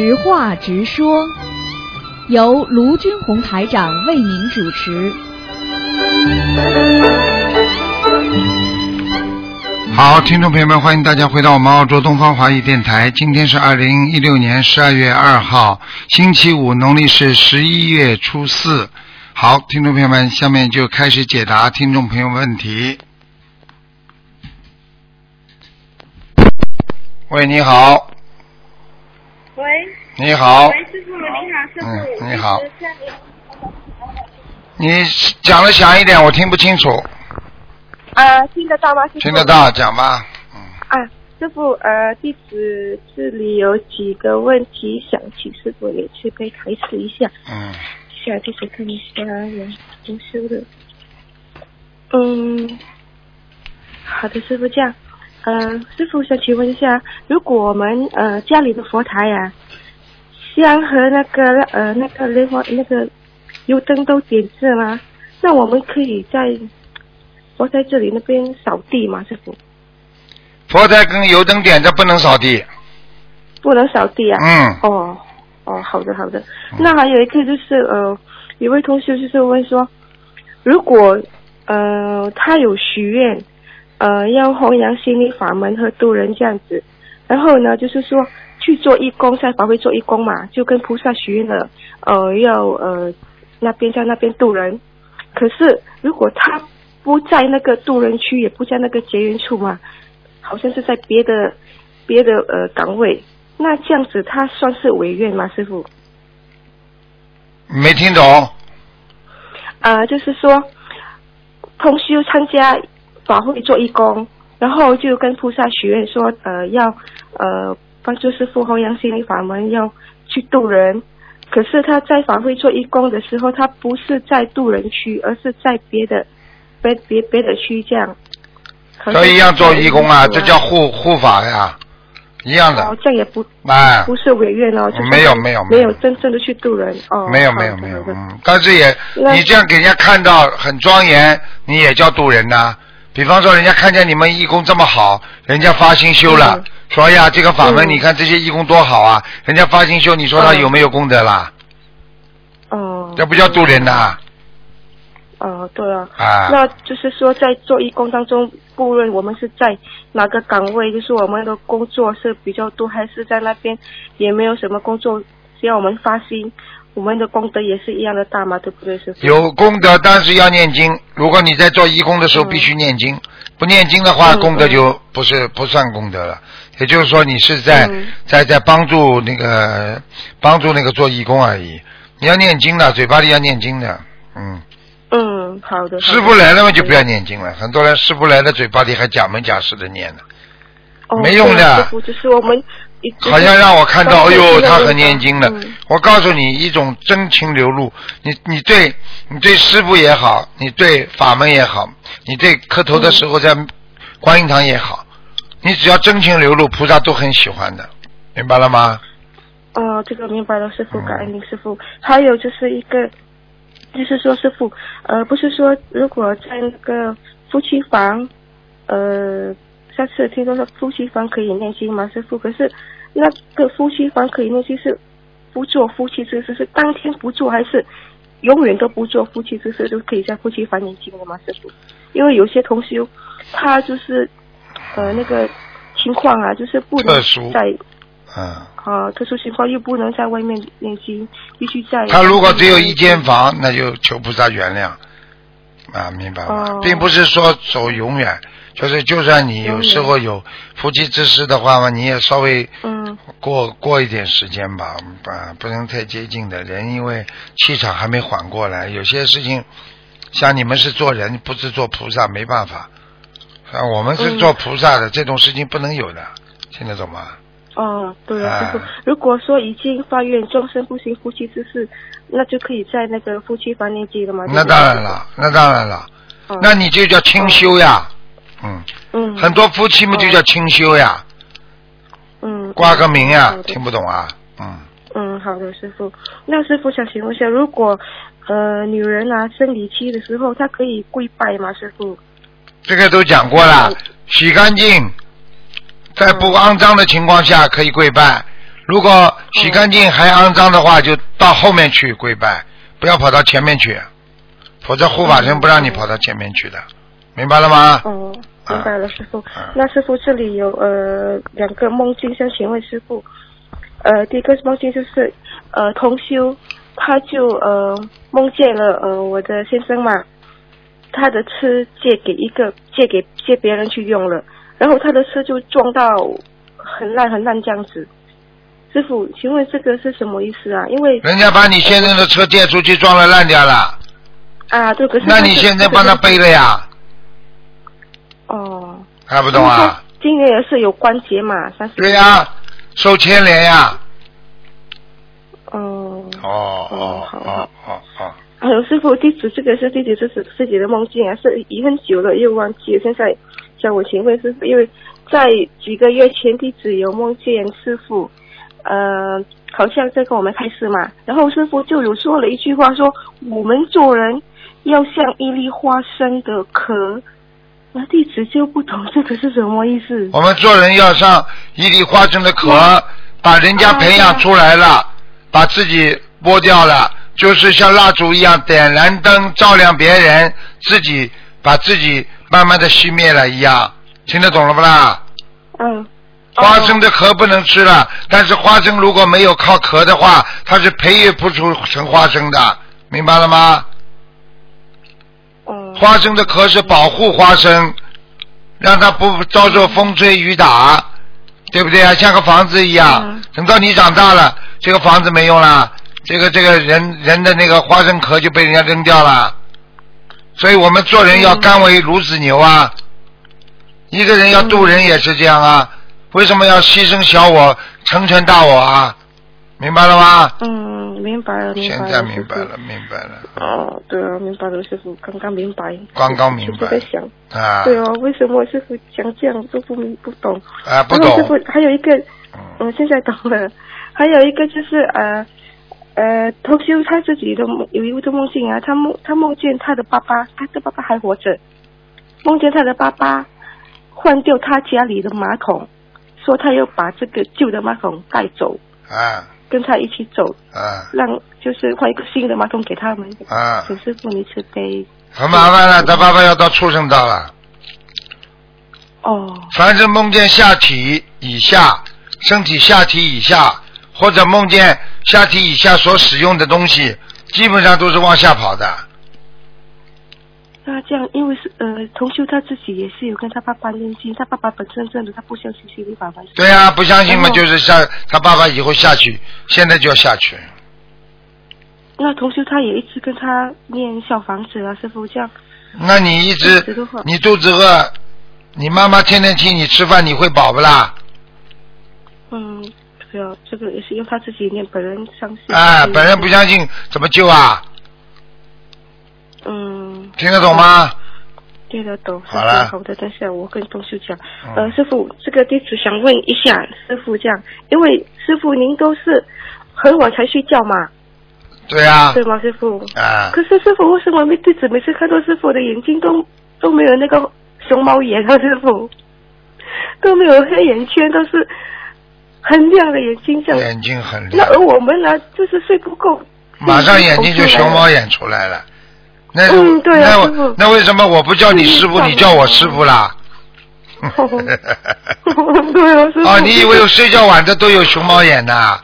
直话直说，由卢军红台长为您主持。好，听众朋友们，欢迎大家回到我们澳洲东方华语电台。今天是二零一六年十二月二号，星期五，农历是十一月初四。好，听众朋友们，下面就开始解答听众朋友问题。喂，你好，喂，你好，喂，师傅，你好，师傅，嗯你好你讲的响一点，我听不清楚。啊，听得到吗？师傅听得。到，讲吧。嗯，啊，师傅，呃，弟子这里有几个问题想请师傅也去可以开始一下。嗯，下弟子看一下有读书的。嗯，好的，师傅这样。呃，师傅想请问一下，如果我们呃家里的佛台呀、香和那个呃那个莲花那个油灯都点着吗？那我们可以在佛在这里那边扫地吗？师傅佛台跟油灯点着不能扫地。不能扫地啊？嗯，哦哦，好的好的。那还有一个就是呃，有位同学就是问说，如果呃他有许愿，呃要弘扬心理法门和度人这样子，然后呢就是说去做义工，在法会做义工嘛，就跟菩萨许愿了，呃要呃那边在那边渡人。可是如果他不在那个渡人区，也不在那个结缘处嘛，好像是在别的别的呃岗位，那这样子他算是违愿吗，师傅？没听懂。啊、就是说，同修参加法会做义工，然后就跟菩萨许愿说，呃，要呃帮助师傅弘扬心灵法门，要去渡人。可是他在法会做义工的时候，他不是在渡人区，而是在别的别别别的区这样。好像都一样做义工啊，这叫护护法呀，一样的哦，。这也不哎，不是违愿哦，就是没有没有没有真正的去渡人哦。没有没有没有，嗯，但是也你这样给人家看到很庄严，你也叫渡人呐、比方说，人家看见你们义工这么好，人家发心修了，嗯说哎呀，这个法门，嗯你看这些义工多好啊，人家发心修，你说他嗯有没有功德啦？哦。这不叫渡人呐、哦，对啊。啊那就是说，在做义工当中，不论我们是在哪个岗位，就是我们的工作是比较多，还是在那边也没有什么工作，只要我们发心，我们的功德也是一样的大嘛，对不对，师傅？有功德，但是要念经。如果你在做义工的时候嗯必须念经，不念经的话，嗯功德就不是不算功德了。也就是说，你是在、嗯在在帮助那个帮助那个做义工而已。你要念经的，嘴巴里要念经的，嗯。嗯，好的。师傅来了嘛，就不要念经了。很多人师傅来了，嘴巴里还假模假式的念呢，哦没用的师傅，就是我们好像让我看到，哎呦，他很念念经的。嗯我告诉你，一种真情流露。你你对你对师傅也好，你对法门也好，你对磕头的时候在观音堂也好，你只要真情流露，菩萨都很喜欢的，明白了吗？哦，这个明白了，师傅，嗯感恩您师傅。还有就是一个，就是说师傅，呃，不是说如果在那个夫妻房，呃，下次听说说夫妻房可以念经吗，师傅？可是那个夫妻房可以念经是不做夫妻之事，是当天不做，还是永远都不做夫妻之事，都可以在夫妻房念经的吗，师傅？因为有些同修他就是呃那个情况啊，就是不能在。嗯，啊，特殊情况又不能在外面念经，必须在。他如果只有一间房，那就求菩萨原谅。啊，明白吗？哦并不是说走永远，就是就算你有时候有夫妻之事的话嘛，你也稍微嗯过过一点时间吧，啊，不能太接近的人，因为气场还没缓过来，有些事情像你们是做人，不是做菩萨，没办法。啊，我们是嗯做菩萨的，这种事情不能有的，听得懂吗？哦，对了，啊如果说已经发愿终身不行夫妻之事，那就可以在那个夫妻房念经了吗？那当然了，那当然了，哦。那你就叫清修呀，嗯，嗯。很多夫妻嘛就叫清修呀，嗯。挂个名呀听不懂啊，嗯，嗯，好的，师傅。那师傅想请问一下，如果呃女人啊生理期的时候，她可以跪拜吗？师傅？这个都讲过了嗯，洗干净，在不肮脏的情况下可以跪拜。如果洗干净还肮脏的话，就到后面去跪拜，不要跑到前面去，否则护法神不让你跑到前面去的，明白了吗？哦，明白了，师傅。嗯那师傅这里有呃两个梦境，想请问师傅，呃，第一个梦境就是呃同修，他就呃梦见了呃我的先生嘛，他的车借给一个借给借别人去用了，然后他的车就撞到很烂很烂这样子。师傅，请问这个是什么意思啊？因为人家把你先生的车借出去撞了烂掉了，啊，对，可是那你现在帮他背了呀？哦，看不懂啊？今年也是有关节嘛，三十。对呀、受牵连呀。哦。哦哦哦好哦哦哦，还有师傅，弟子这个是弟子自己自己的梦境啊，是已很久了又忘记了。现在叫我请问师傅，因为在几个月前弟子有梦见师傅，呃，好像在跟我们开示嘛，然后师傅就有说了一句话说，我们做人要像一粒花生的壳。那弟子就不懂这个是什么意思。我们做人要像一粒花生的壳，把人家培养出来了，把自己剥掉了，就是像蜡烛一样点燃灯照亮别人，自己把自己慢慢的熄灭了一样，听得懂了不啦？嗯。花生的壳不能吃了，但是花生如果没有靠壳的话，它是培育不出成花生的，明白了吗？嗯。花生的壳是保护花生，让它不遭受风吹雨打，对不对啊？像个房子一样，嗯等到你长大了，这个房子没用了，这个这个人人的那个花生壳就被人家扔掉了。所以我们做人要甘为孺子牛啊！一个人要渡人也是这样啊，为什么要牺牲小我，成全大我啊？明白了吗？嗯，明白了，明白现了。在明白了，明白了。哦，对啊，明白了，师傅，刚刚明白。刚刚明白就在想，啊对哦，为什么师傅想这样都不明不懂？啊，不懂师傅还有一个，嗯我现在懂了。还有一个就是呃呃，同修他自己的有一个梦境啊，他梦他梦见他的爸爸，他的爸爸还活着，梦见他的爸爸换掉他家里的马桶，说他要把这个旧的马桶带走，啊跟他一起走，啊让就是换一个新的马桶给他们。啊！请师傅你慈悲。很麻烦了，他爸爸要到畜生道了。哦凡是梦见下体以下、身体下体以下，或者梦见下体以下所使用的东西，基本上都是往下跑的。那这样，因为是呃，同修他自己也是有跟他爸爸念经，他爸爸本身真的他不相信心理法门。对啊、不相信嘛，就是下他爸爸以后下去，现在就要下去。那同修他也一直跟他念小房子啊，师傅这样。那你一一直你肚子饿，你妈妈天天请你吃饭，你会饱不啦？嗯，对啊，这个也是用他自己念，本人相信。哎，本人不相信怎么救啊？嗯，听得懂吗？听得，懂。好的，等下我跟同事讲。嗯呃，师傅，这个地址想问一下师傅，这样，因为师傅您都是很晚才睡觉嘛，对啊、对吗，师傅？啊，可是师傅为什么没弟子每次看到师傅的眼睛都都没有那个熊猫眼啊？师傅都没有黑眼圈，都是很亮的眼睛这样。眼睛很亮那而，我们呢，就是睡不够，马上眼睛就熊猫眼出来了。那、嗯对啊那我那为什么我不叫你师傅，嗯你叫我师傅啦？对啊，师傅。哦，你以为有睡觉晚的都有熊猫眼呐？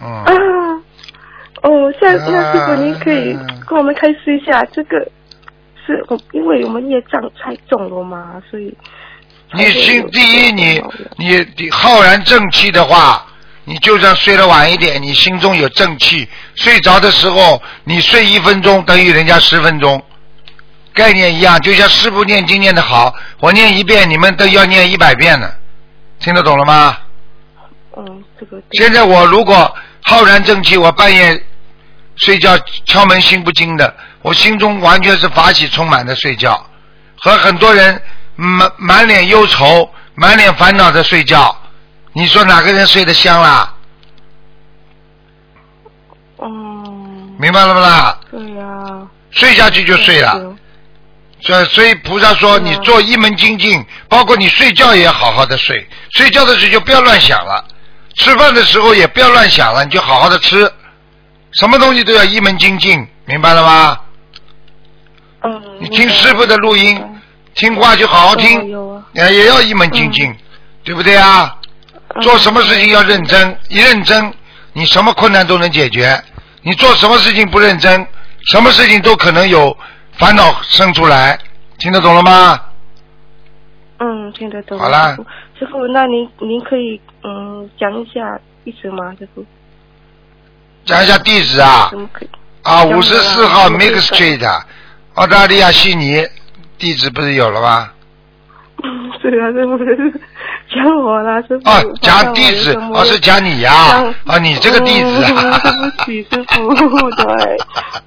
嗯，啊？哦，像那师傅您可以啊跟我们开示一下，这个是我因为我们业障太重了嘛，所以你心第一，你你浩然正气的话，你就算睡得晚一点，你心中有正气，睡着的时候你睡一分钟等于人家十分钟，概念一样，就像师傅念经念得好，我念一遍，你们都要念一百遍呢，听得懂了吗？嗯，这个现在我如果浩然正气，我半夜睡觉敲门心不惊的，我心中完全是法喜充满的睡觉，和很多人满满脸忧愁、满脸烦恼的睡觉，你说哪个人睡得香啦？嗯，明白了不啦？对呀、睡下去就睡了。所以所以菩萨说，你做一门精进，包括你睡觉也要好好的睡，睡觉的时候就不要乱想了。吃饭的时候也不要乱想了，你就好好的吃，什么东西都要一门精进，明白了吗？嗯。你听师傅的录音，听话就好好听，也也要一门精进，对不对啊？做什么事情要认真，一认真，你什么困难都能解决。你做什么事情不认真，什么事情都可能有烦恼生出来，听得懂了吗？嗯，听得懂。好了，师傅，那您您可以嗯讲一下地址吗，师傅？讲一下地址啊？啊，五十四号 Make Street，澳大利亚悉尼，地址不是有了吗？师傅是讲我啦，师傅。哦，讲地址，哦是讲你呀？啊，你这个地址啊？对不起，师傅，对，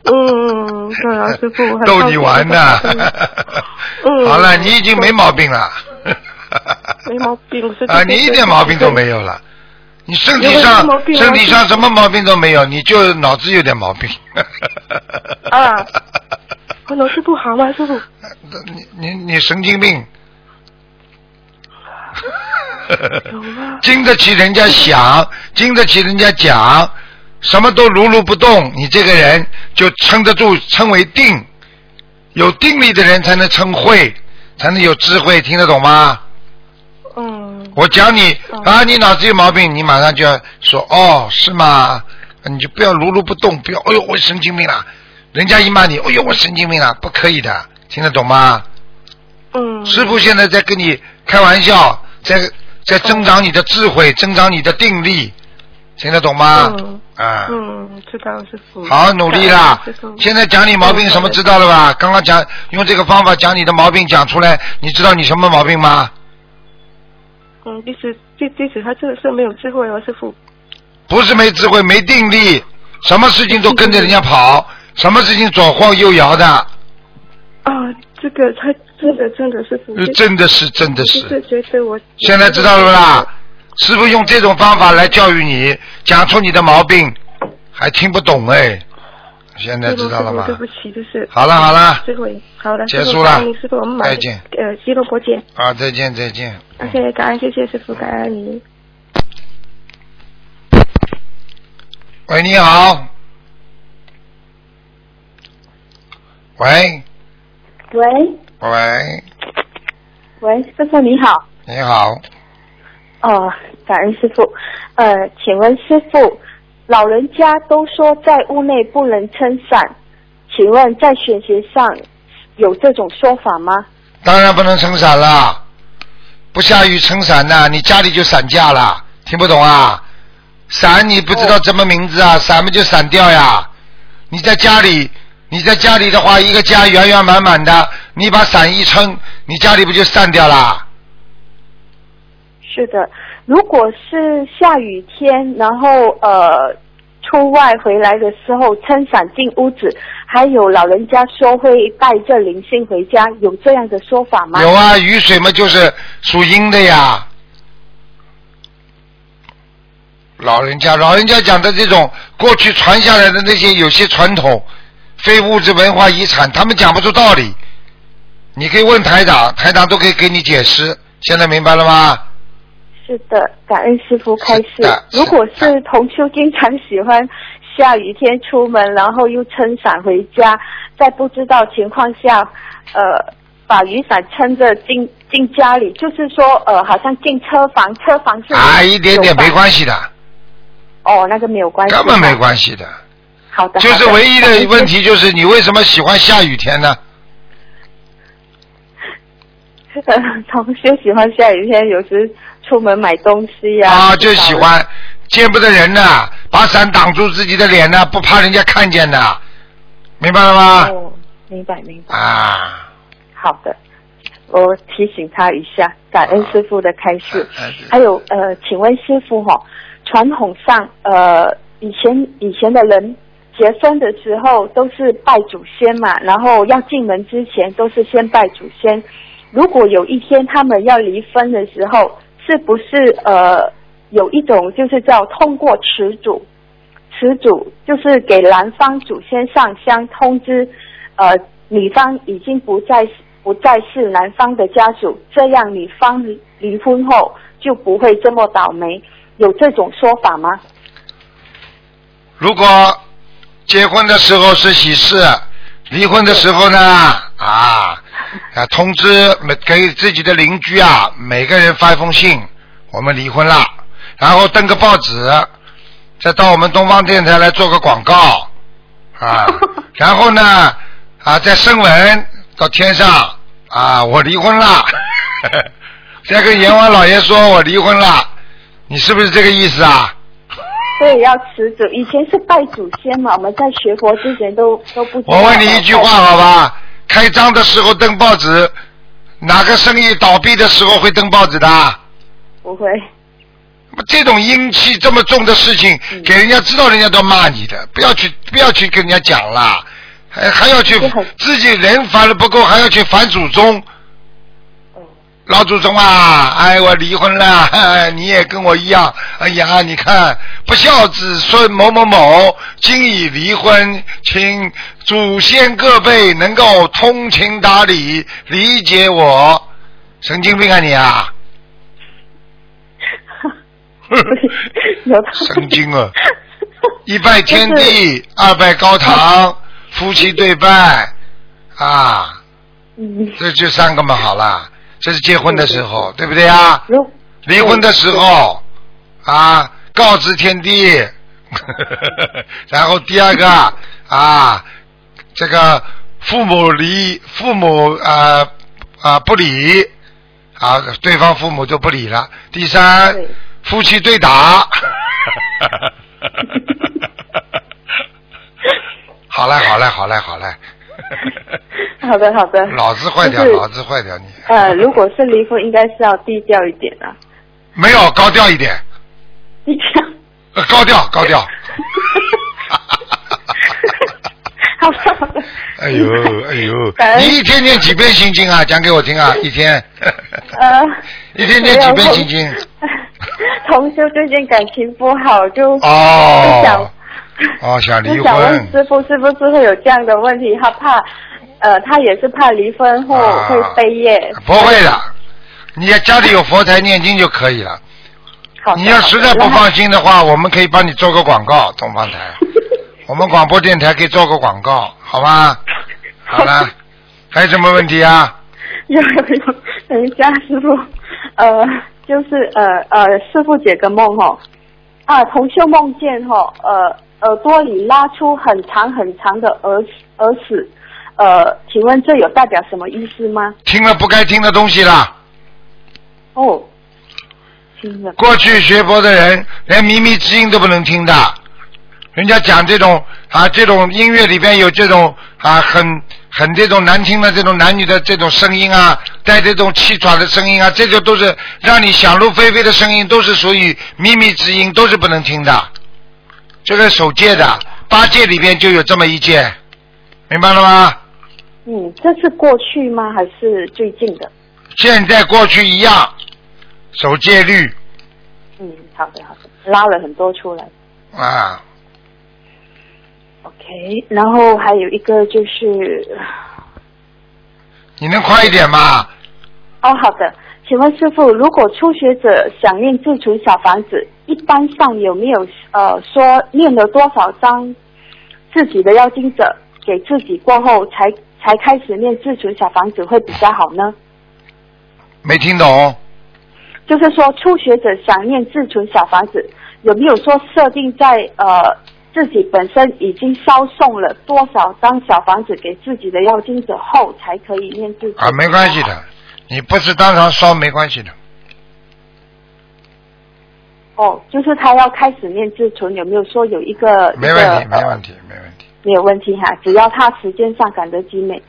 嗯，对啊，师傅。逗你玩呢。嗯。好了，你已经没毛病了。没毛病，啊，你一点毛病都没有了。你身体上身体上什么毛病都没有，你就脑子有点毛病。啊。我脑子不好吗，师傅？你你你神经病。经得起人家想，经得起人家讲，什么都如如不动，你这个人就撑得住，称为定。有定力的人才能称慧，才能有智慧，听得懂吗？嗯。我讲你啊，你脑子有毛病，你马上就要说哦，是吗？你就不要如如不动，不要，哎呦，我神经病了。人家一骂你，哎呦，我神经病了，不可以的，听得懂吗？嗯。师傅现在在跟你开玩笑，在在增长你的智慧，增长你的定力，听得懂吗？嗯。啊。嗯，知道师傅。好努力啦！现在讲你毛病什么知道了吧？刚刚讲用这个方法讲你的毛病讲出来，你知道你什么毛病吗？嗯，即使即即使他这个是没有智慧哦，师傅。不是没智慧，没定力，什么事情都跟着人家跑。什么事情左晃右摇的？啊，这个他真的真的是真的是真的是。是觉得我。现在知道了啦，师傅用这种方法来教育你，讲出你的毛病，还听不懂哎。现在知道了吗？对不起，就是。好了好了。师傅，好了，结束了。师傅，我们再见。呃，西罗伯见。啊，再见再见。谢谢，感恩谢谢师傅，感恩你。喂，你好。喂，喂，喂，喂，师傅你好，你好，哦，感恩师傅，呃，请问师傅，老人家都说在屋内不能撑伞，请问在玄学上有这种说法吗？当然不能撑伞啦，不下雨撑伞的，你家里就散架了，听不懂啊？伞你不知道什么名字啊？伞不就散掉呀？你在家里。你在家里的话，一个家圆圆满满的，你把伞一撑，你家里不就散掉啦？是的，如果是下雨天，然后呃出外回来的时候撑伞进屋子，还有老人家说会带着灵性回家，有这样的说法吗？有啊，雨水嘛就是属阴的呀。老人家，老人家讲的这种过去传下来的那些有些传统。非物质文化遗产，他们讲不出道理。你可以问台长，台长都可以给你解释。现在明白了吗？是的，感恩师傅开示。如果是同修经常喜欢下雨天出门，然后又撑伞回家，在不知道情况下，呃，把雨伞撑着进进家里，就是说，呃，好像进车房，车房是啊，一点点没关系的。哦，那个没有关系。根本没关系的。好的，就是唯一的问题就是你为什么喜欢下雨天呢？同学喜欢下雨天，有时出门买东西呀。啊，就喜欢见不得人呢，把伞挡住自己的脸呢，不怕人家看见的，明白了吗？哦，明白明白。啊，好的，我提醒他一下，感恩师傅的开示。还有呃，请问师傅哈，传统上呃，以前以前的人。结婚的时候都是拜祖先嘛，然后要进门之前都是先拜祖先。如果有一天他们要离婚的时候，是不是呃有一种就是叫通过持祖，持祖就是给男方祖先上香通知，呃女方已经不再不再是男方的家属，这样女方离婚后就不会这么倒霉。有这种说法吗？如果结婚的时候是喜事，离婚的时候呢啊啊通知每给自己的邻居啊每个人发一封信，我们离婚了，然后登个报纸，再到我们东方电台来做个广告啊，然后呢啊再升文到天上啊我离婚了，再跟阎王老爷说我离婚了，你是不是这个意思啊？对，要持祖。以前是拜祖先嘛，我们在学佛之前都都不。我问你一句话好吧？开张的时候登报纸，哪个生意倒闭的时候会登报纸的？不会。这种阴气这么重的事情，给人家知道，人家都骂你的。不要去，不要去跟人家讲了，还还要去自己人烦了不够，还要去烦祖宗。老祖宗啊，哎，我离婚了，你也跟我一样。哎呀，你看不孝子孙某某某今已离婚，请祖先各辈能够通情达理，理解我。神经病啊你啊！神经啊！一拜天地，二拜高堂，夫妻对拜啊，这就三个嘛，好了。这是结婚的时候，对不对啊？离婚的时候啊，告知天地，然后第二个啊，这个父母离，父母啊啊不理啊，对方父母就不理了。第三，夫妻对打。好嘞，好嘞，好嘞，好嘞。好的，好的。脑子坏掉，脑子坏掉你。呃，如果是离婚，应该是要低调一点啊。没有，高调一点。低调。高调，高调。好的，好的。哎呦，哎呦！你一天念几遍心经啊？讲给我听啊！一天。呃。一天念几遍心经？同修最近感情不好，就哦。想。哦，想离婚。想问师傅，是不是会有这样的问题？他怕，呃，他也是怕离婚后会背业。不会的，你家里有佛台念经就可以了。好。你要实在不放心的话，我们可以帮你做个广告，东方台。我们广播电台可以做个广告，好吗？好了，还有什么问题啊？有有有，等一下，师傅，呃，就是呃呃，师傅解个梦哦，啊，同修梦见哈，呃。耳朵里拉出很长很长的耳耳屎，呃，请问这有代表什么意思吗？听了不该听的东西啦。哦，听了。过去学佛的人连靡靡之音都不能听的，人家讲这种啊，这种音乐里边有这种啊，很很这种难听的这种男女的这种声音啊，带这种气喘的声音啊，这就都是让你想入非非的声音，都是属于靡靡之音，都是不能听的。这个守戒的八戒里边就有这么一戒，明白了吗？嗯，这是过去吗？还是最近的？现在过去一样，守戒律。嗯，好的好的，拉了很多出来。啊。OK，然后还有一个就是，你能快一点吗？哦，好的。请问师傅，如果初学者想念自存小房子，一般上有没有呃说念了多少张自己的要经者给自己过后，才才开始念自存小房子会比较好呢？没听懂。就是说初学者想念自存小房子，有没有说设定在呃自己本身已经烧送了多少张小房子给自己的要经者后，才可以念自存？啊，没关系的。你不是当场烧没关系的。哦，就是他要开始念自存，有没有说有一个？没问题，没问题，没问题。没有问题哈，只要他时间上赶得及美，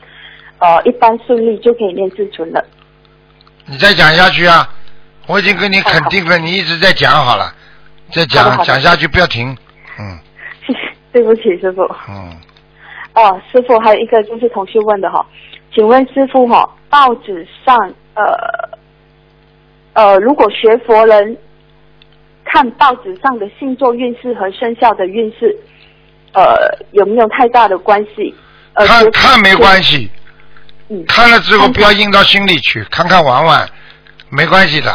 呃，一般顺利就可以念自存了。你再讲下去啊！我已经跟你肯定了，你一直在讲好了，再讲讲下去不要停，嗯。对不起，师傅。嗯。哦，师傅，还有一个就是同学问的哈，请问师傅哈？报纸上，呃，呃，如果学佛人看报纸上的星座运势和生肖的运势，呃，有没有太大的关系？看看没关系，嗯，看了之后不要印到心里去，看看玩玩，没关系的。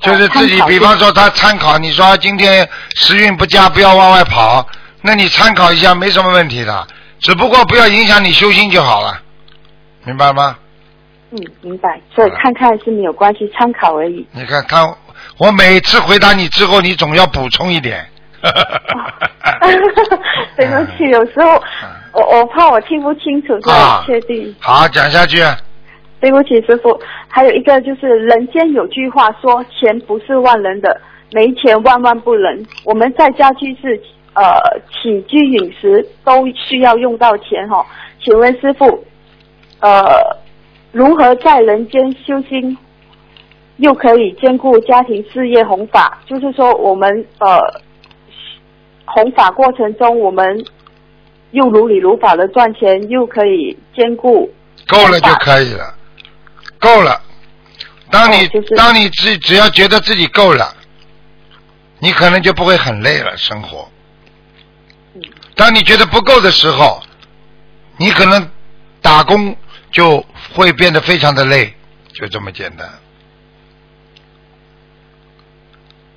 就是自己，比方说他参考，你说今天时运不佳，不要往外跑，那你参考一下没什么问题的，只不过不要影响你修心就好了，明白吗？嗯，明白。所以看看是没有关系，参考而已。你看看，我每次回答你之后，你总要补充一点。对不起，有时候我我怕我听不清楚，所啊以确定。好，讲下去。对不起，师傅。还有一个就是，人间有句话说，钱不是万能的，没钱万万不能。我们在家居是呃起居饮食都需要用到钱哈、请问师傅，呃，如何在人间修心，又可以兼顾家庭事业弘法？就是说，我们呃弘法过程中，我们又如理如法的赚钱，又可以兼顾够了就可以了，够了。当你、哦就是当你只只要觉得自己够了，你可能就不会很累了生活。嗯当你觉得不够的时候，你可能打工就会变得非常的累，就这么简单，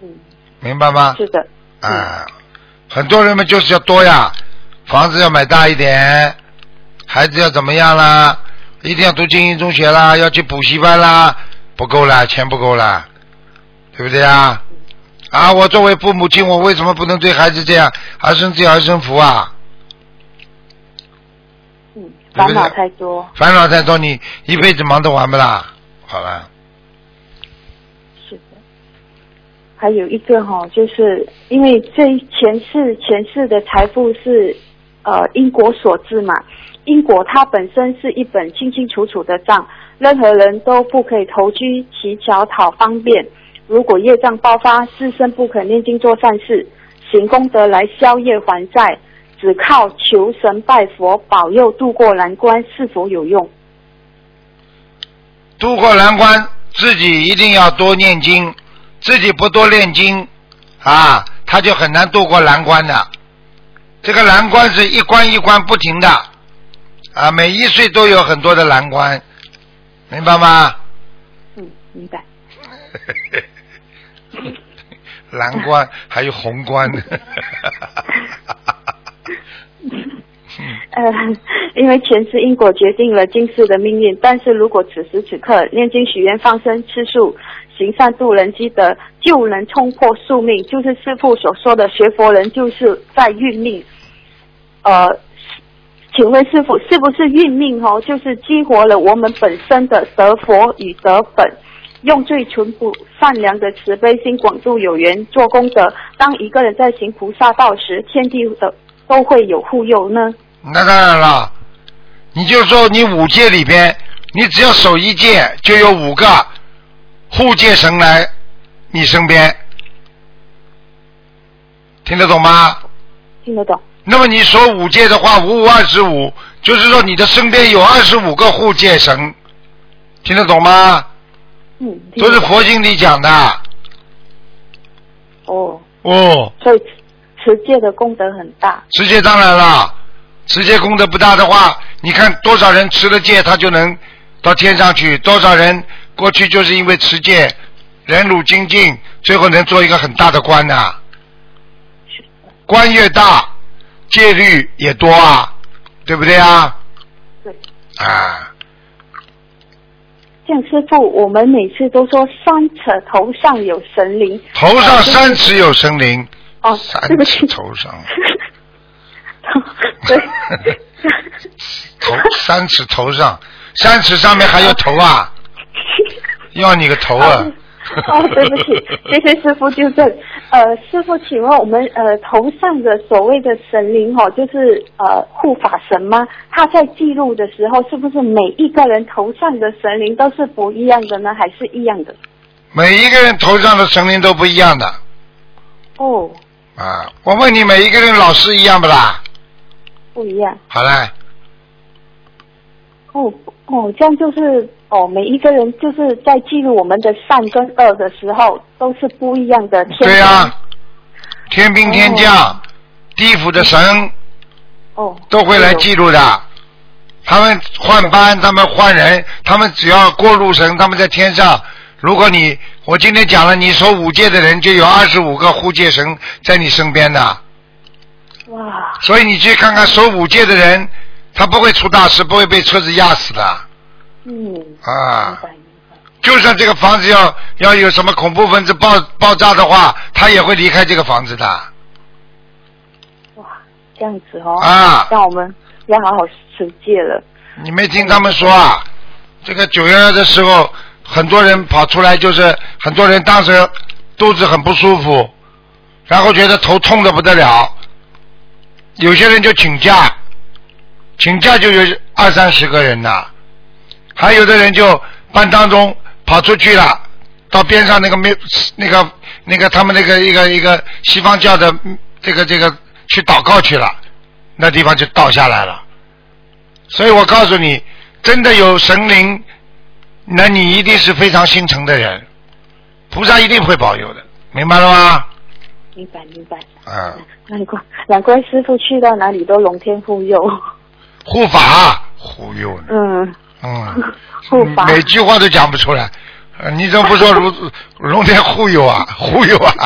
嗯，明白吗？是的，啊，很多人们就是要多呀，房子要买大一点，孩子要怎么样啦？一定要读精英中学啦，要去补习班啦，不够啦，钱不够啦，对不对啊？啊，我作为父母亲，我为什么不能对孩子这样，儿孙自有儿孙福啊？烦恼太多，烦恼太多，你一辈子忙得完不啦？好了，是的。还有一个哈、就是因为这前世前世的财富是呃因果所致嘛，因果它本身是一本清清楚楚的账，任何人都不可以投机取巧讨方便。如果业障爆发，自身不肯念经做善事，行功德来消业还债，只靠求神拜佛保佑渡过难关，是否有用？渡过难关，自己一定要多念经，自己不多念经啊，他就很难渡过难关的。这个难关是一关一关不停的啊，每一岁都有很多的难关，明白吗？嗯，明白。难关还有宏观呢。呃，因为前世因果决定了今世的命运，但是如果此时此刻念经许愿、放生、吃素、行善度人积德，就能冲破宿命。就是师父所说的，学佛人就是在运命。呃，请问师傅，是不是运命哦？就是激活了我们本身的德佛与德本，用最淳朴、善良的慈悲心广度有缘做功德。当一个人在行菩萨道时，天地的都会有护佑呢？那当然了，你就说你五戒里边，你只要守一戒，就有五个护戒神来你身边，听得懂吗？听得懂？那么你说五戒的话，五五二十五，就是说你的身边有二十五个护戒神，听得懂吗？嗯，听都是佛经里讲的。哦，哦，所以持戒的功德很大。持戒当然啦，持戒功德不大的话，你看多少人持了戒，他就能到天上去；多少人过去就是因为持戒，忍辱精进，最后能做一个很大的官呐、官越大，戒律也多啊，对不对啊？对。啊，这样师傅，我们每次都说三尺头上有神灵。头上呃三尺有神灵，哦，三对不起。尺头上，对。头三尺头上，三尺上面还有头啊，要你个头啊！哦，对不起，谢谢师傅纠正。呃，师傅，请问我们呃头上的所谓的神灵哦，就是呃护法神吗？他在记录的时候，是不是每一个人头上的神灵都是不一样的呢？还是一样的？每一个人头上的神灵都不一样的哦，啊！我问你，每一个人老师一样不啦？不一样。好嘞，哦哦，这样就是哦，每一个人就是在记录我们的善跟恶的时候，都是不一样的天对呀、呀、天兵天将、地府的神哦，都会来记录的。他们换班，他们换人，他们只要过路神，他们在天上如果你我今天讲了，你守五戒的人就有二十五个护戒神在你身边的。哇。所以你去看看守五戒的人，他不会出大事，不会被车子压死的。嗯。啊。就算这个房子要要有什么恐怖分子爆爆炸的话，他也会离开这个房子的。哇，这样子哦。啊。那我们要好好守戒了。你没听他们说啊？这个九幺幺的时候，很多人跑出来，就是很多人当时肚子很不舒服，然后觉得头痛的不得了，有些人就请假，请假就有二三十个人呐，还有的人就半当中跑出去了，到边上那个没那个那个他们那个一个一个西方教的这个这个去祷告去了，那地方就倒下来了。所以我告诉你，真的有神灵，那你一定是非常心诚的人，菩萨一定会保佑的，明白了吗？明白明白。嗯。难怪难怪师傅去到哪里都龙天护佑。护法护佑。嗯。嗯。护法。每句话都讲不出来，你怎么不说龙龙 天护佑啊？护佑啊！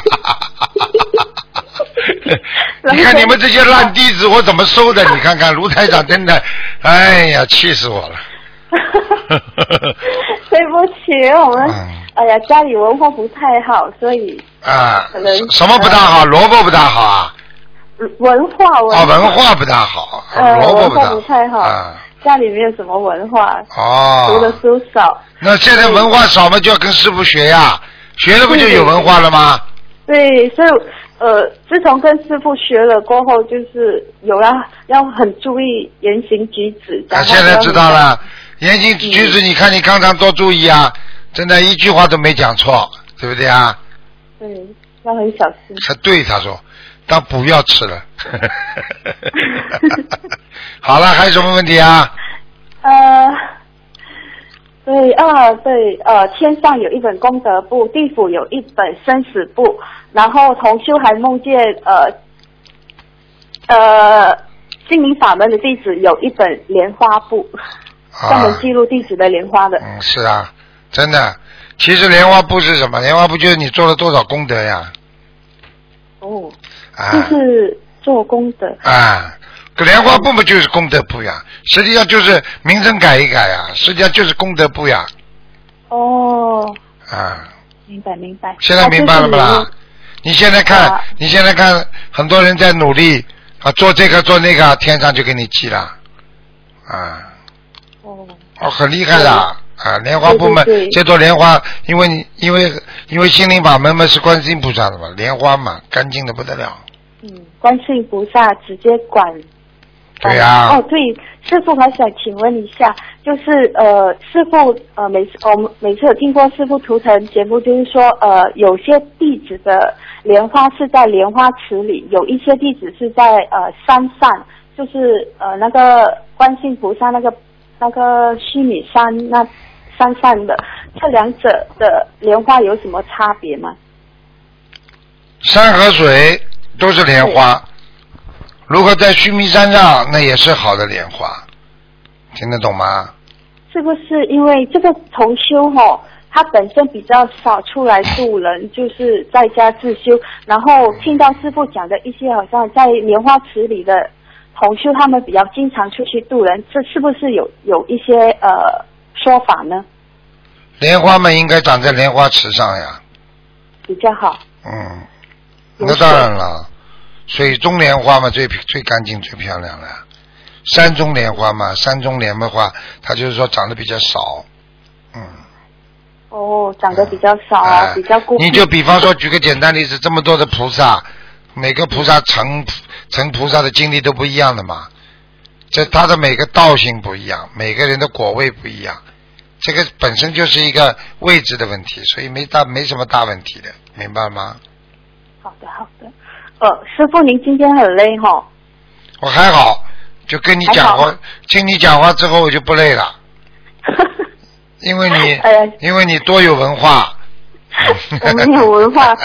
你看你们这些烂弟子，我怎么收的？你看看卢台长，真的，哎呀，气死我了！对不起，我们哎呀，家里文化不太好，所以啊，可能什么不大好？萝卜不大好啊？文化文啊，文化不大好，萝卜不太好，家里没有什么文化，哦，读的书少。那现在文化少嘛，就要跟师傅学呀，学了不就有文化了吗？对，所以。呃，自从跟师傅学了过后，就是有了要很注意言行举止。啊，现在知道了，言行举止，你看你刚刚多注意啊，真的一句话都没讲错，对不对啊？对，要很小心。他对他说，他不要吃了。好了，还有什么问题啊？呃。对啊，对，呃，天上有一本功德簿，地府有一本生死簿，然后同修还梦见呃呃心灵法门的弟子有一本莲花簿，专门记录弟子的莲花的。嗯，是啊，真的，其实莲花布是什么？莲花布就是你做了多少功德呀？哦，就是做功德。啊。莲花布嘛就是功德簿呀，实际上就是名称改一改呀，实际上就是功德簿呀。哦。啊。明白明白。现在明白了不啦？你现在看，你现在看，很多人在努力啊，做这个做那个，天上就给你记了，啊。哦。哦，很厉害的啊！莲花部门，这朵莲花，因为你因为因为心灵法门嘛是观世音菩萨的嘛，莲花嘛干净的不得了。嗯，观世音菩萨直接管。对呀。哦，对，师傅还想请问一下，就是呃，师傅呃，每次我们每次有听过师傅图腾节目，就是说呃，有些弟子的莲花是在莲花池里，有一些弟子是在呃山上，就是呃那个观世菩萨那个那个须弥山那山上的，这两者的莲花有什么差别吗？山和水都是莲花。如果在须弥山上，那也是好的莲花，听得懂吗？是不是因为这个重修哈，他本身比较少出来度人，就是在家自修。然后听到师傅讲的一些，好像在莲花池里的同修，他们比较经常出去渡人，这是不是有有一些呃说法呢？莲花嘛应该长在莲花池上呀，比较好。嗯，那当然了。水中莲花嘛，最最干净、最漂亮了。山中莲花嘛，山中莲的话，它就是说长得比较少，嗯。哦，长得比较少啊，比较孤。你就比方说，举个简单例子，这么多的菩萨，每个菩萨成成菩萨的经历都不一样的嘛。这他的每个道性不一样，每个人的果位不一样，这个本身就是一个位置的问题，所以没大没什么大问题的，明白吗？好的，好的。呃，师傅，您今天很累哈？我还好，就跟你讲话，听你讲话之后我就不累了。因为你，因为你多有文化。我没有文化。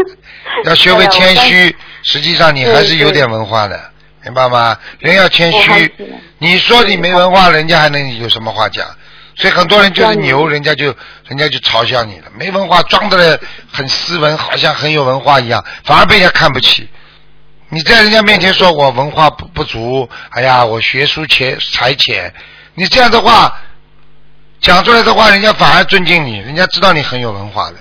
要学会谦虚，实际上你还是有点文化的，明白吗？人要谦虚。你说你没文化，人家还能有什么话讲？所以很多人就是牛，人家就人家就嘲笑你了，没文化，装的很斯文，好像很有文化一样，反而被人家看不起。你在人家面前说我文化不不足，哎呀，我学术浅才浅，你这样的话讲出来的话，人家反而尊敬你，人家知道你很有文化的，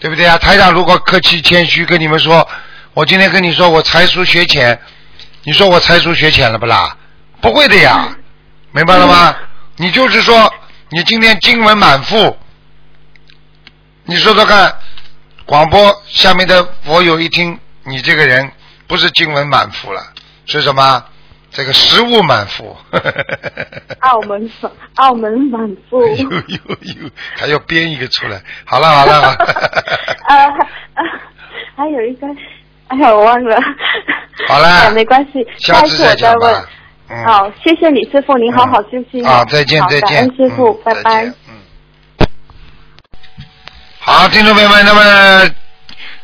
对不对啊？台长如果客气谦虚跟你们说，我今天跟你说我才疏学浅，你说我才疏学浅了不啦？不会的呀，明白了吗？你就是说，你今天经文满腹，你说说看，广播下面的佛友一听，你这个人不是经文满腹了，是什么？这个食物满腹。澳门澳门满腹。呦呦呦，还要编一个出来。好了好了。啊 还有一个，哎呀，我忘了。好了。没关系，下次再讲吧。好，谢谢李师傅，您好好休息。好，再见再见。师傅，拜拜。嗯。好，听众朋友们，那么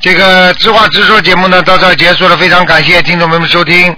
这个知话直说节目呢，到这结束了，非常感谢听众朋友们收听。